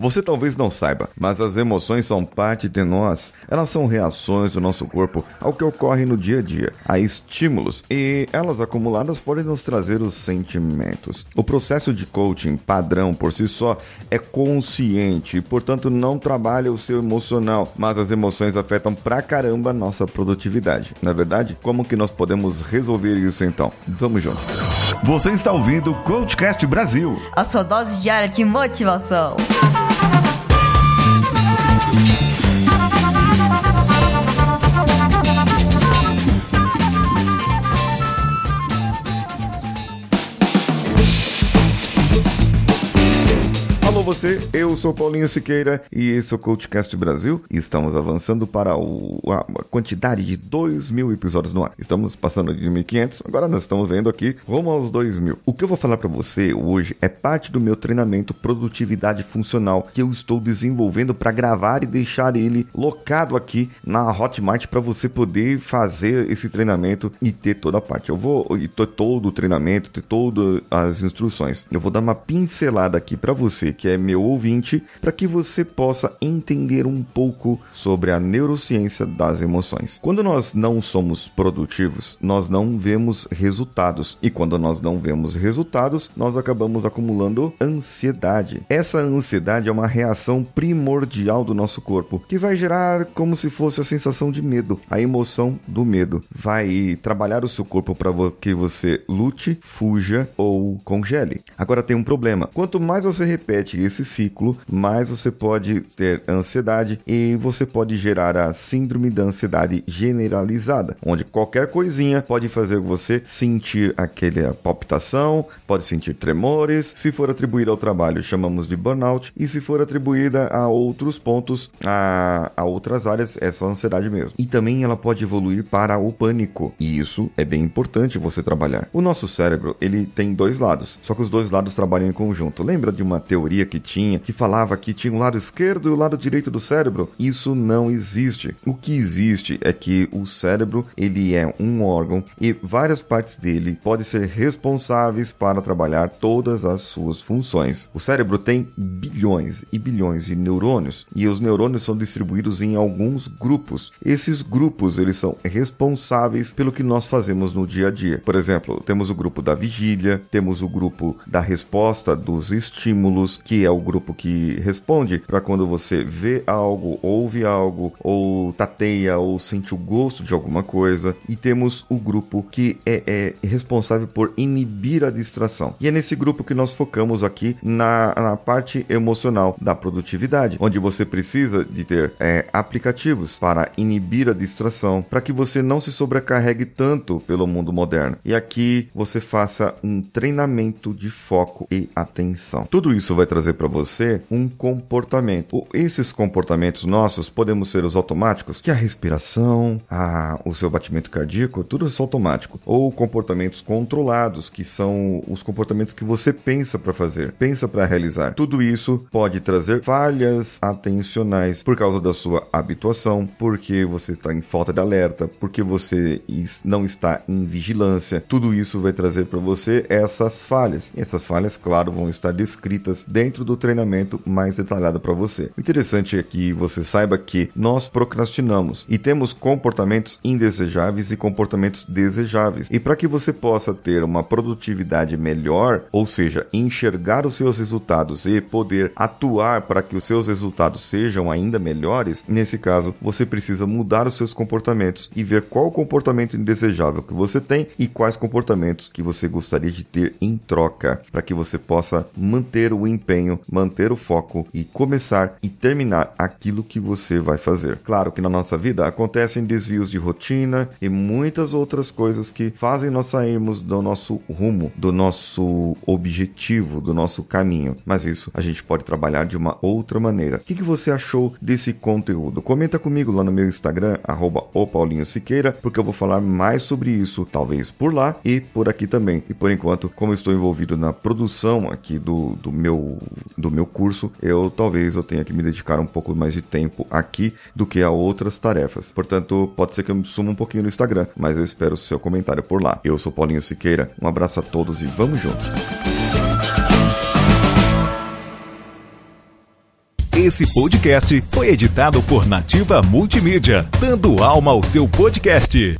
Você talvez não saiba, mas as emoções são parte de nós. Elas são reações do nosso corpo ao que ocorre no dia a dia, a estímulos, e elas acumuladas podem nos trazer os sentimentos. O processo de coaching padrão por si só é consciente e, portanto, não trabalha o seu emocional, mas as emoções afetam pra caramba a nossa produtividade. Na verdade, como que nós podemos resolver isso então? Vamos juntos. Você está ouvindo o Coachcast Brasil. A sua dose diária de motivação. Você, eu sou Paulinho Siqueira e esse é o CoachCast Brasil e estamos avançando para o, a quantidade de 2 mil episódios no ar. Estamos passando de 1.500, agora nós estamos vendo aqui rumo aos 2 mil. O que eu vou falar para você hoje é parte do meu treinamento Produtividade Funcional que eu estou desenvolvendo para gravar e deixar ele locado aqui na Hotmart para você poder fazer esse treinamento e ter toda a parte. Eu vou ter todo o treinamento, ter todas as instruções. Eu vou dar uma pincelada aqui para você que é meu ouvinte, para que você possa entender um pouco sobre a neurociência das emoções. Quando nós não somos produtivos, nós não vemos resultados, e quando nós não vemos resultados, nós acabamos acumulando ansiedade. Essa ansiedade é uma reação primordial do nosso corpo, que vai gerar como se fosse a sensação de medo, a emoção do medo. Vai trabalhar o seu corpo para que você lute, fuja ou congele. Agora tem um problema. Quanto mais você repete esse ciclo, mais você pode ter ansiedade e você pode gerar a síndrome da ansiedade generalizada, onde qualquer coisinha pode fazer você sentir aquela palpitação, pode sentir tremores. Se for atribuída ao trabalho, chamamos de burnout, e se for atribuída a outros pontos, a, a outras áreas, é só ansiedade mesmo. E também ela pode evoluir para o pânico, e isso é bem importante você trabalhar. O nosso cérebro, ele tem dois lados, só que os dois lados trabalham em conjunto. Lembra de uma teoria que tinha, que falava que tinha um lado esquerdo e o lado direito do cérebro. Isso não existe. O que existe é que o cérebro, ele é um órgão e várias partes dele podem ser responsáveis para trabalhar todas as suas funções. O cérebro tem bilhões e bilhões de neurônios e os neurônios são distribuídos em alguns grupos. Esses grupos, eles são responsáveis pelo que nós fazemos no dia a dia. Por exemplo, temos o grupo da vigília, temos o grupo da resposta dos estímulos, que é o grupo que responde para quando você vê algo, ouve algo, ou tateia, ou sente o gosto de alguma coisa. E temos o grupo que é, é responsável por inibir a distração. E é nesse grupo que nós focamos aqui na, na parte emocional da produtividade, onde você precisa de ter é, aplicativos para inibir a distração, para que você não se sobrecarregue tanto pelo mundo moderno. E aqui você faça um treinamento de foco e atenção. Tudo isso vai trazer para você um comportamento. Esses comportamentos nossos podemos ser os automáticos, que é a respiração, a, o seu batimento cardíaco, tudo isso automático. Ou comportamentos controlados, que são os comportamentos que você pensa para fazer, pensa para realizar. Tudo isso pode trazer falhas atencionais por causa da sua habituação, porque você está em falta de alerta, porque você não está em vigilância. Tudo isso vai trazer para você essas falhas. E essas falhas, claro, vão estar descritas dentro do treinamento mais detalhado para você. O interessante é que você saiba que nós procrastinamos e temos comportamentos indesejáveis e comportamentos desejáveis. E para que você possa ter uma produtividade melhor, ou seja, enxergar os seus resultados e poder atuar para que os seus resultados sejam ainda melhores, nesse caso, você precisa mudar os seus comportamentos e ver qual comportamento indesejável que você tem e quais comportamentos que você gostaria de ter em troca, para que você possa manter o empenho, manter o foco e começar e terminar aquilo que você vai fazer. Claro que na nossa vida acontecem desvios de rotina e muitas outras coisas que fazem nós sairmos do nosso rumo, do nosso objetivo, do nosso caminho. Mas isso a gente pode trabalhar de uma outra maneira. O que, que você achou desse conteúdo? Comenta comigo lá no meu Instagram, arroba Siqueira, porque eu vou falar mais sobre isso, talvez por lá e por aqui também. E por enquanto, como estou envolvido na produção aqui do, do meu do meu curso, eu talvez eu tenha que me dedicar um pouco mais de tempo aqui do que a outras tarefas. Portanto, pode ser que eu me suma um pouquinho no Instagram, mas eu espero o seu comentário por lá. Eu sou Paulinho Siqueira, um abraço a todos e vamos juntos! Esse podcast foi editado por Nativa Multimídia, dando alma ao seu podcast.